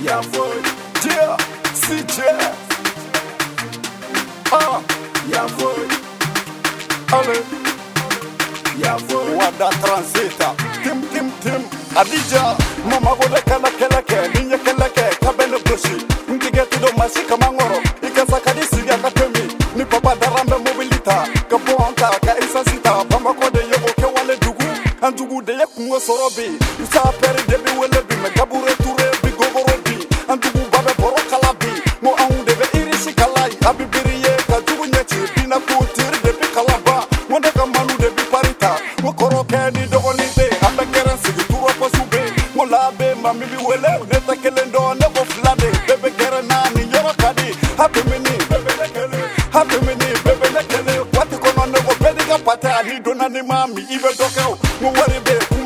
Я вой, где сейчас? ya я вой, ya я wa da transita тим, тим, тим, Adija, mama wole kala kala ke, ninye kala ke, kabele brushi, ntige tudo mashi kama ngoro, ikasa kadi sigi darambe mobilita, kapo anta ka isasita. bamba kode yo oke dugu, andugu de ye kungo sorobi, isa peri debi wele bime, gabure. mama mimi wele neta kele me. Baby flade bebe kere nani yoro kadi happy mini bebe lekele happy mini bebe lekele wati kono nebo pedi kapata ni donani mami ibe dokao mu wari be kuma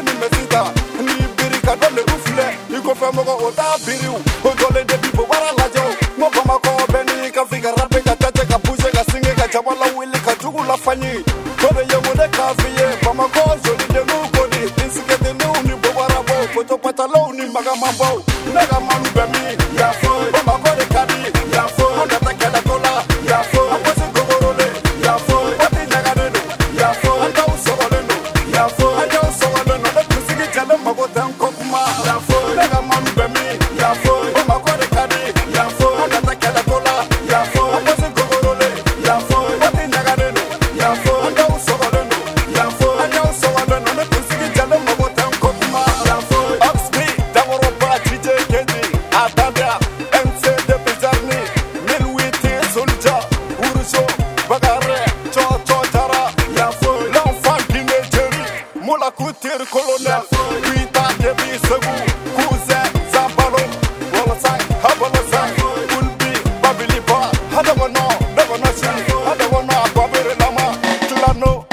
mɔgɔ nin bɛ sisan n'i biri ka dɔ lebu filɛ i kɔfɛ mɔgɔ o t'a biri o o jɔlen de bi bobara lajɛ o n ko bamakɔ bɛɛ n'i ka fikara bɛ ka tɛtɛ ka puse ka singe ka jama lawuli ka jugu lafaɲi o de ye mun de k'a f'i ye bamakɔ joli dennu kɔni ni sikɛtenninw ni bobara bɔ fotopatalaw ni magamabɔw ne ka manu bɛ min y'a no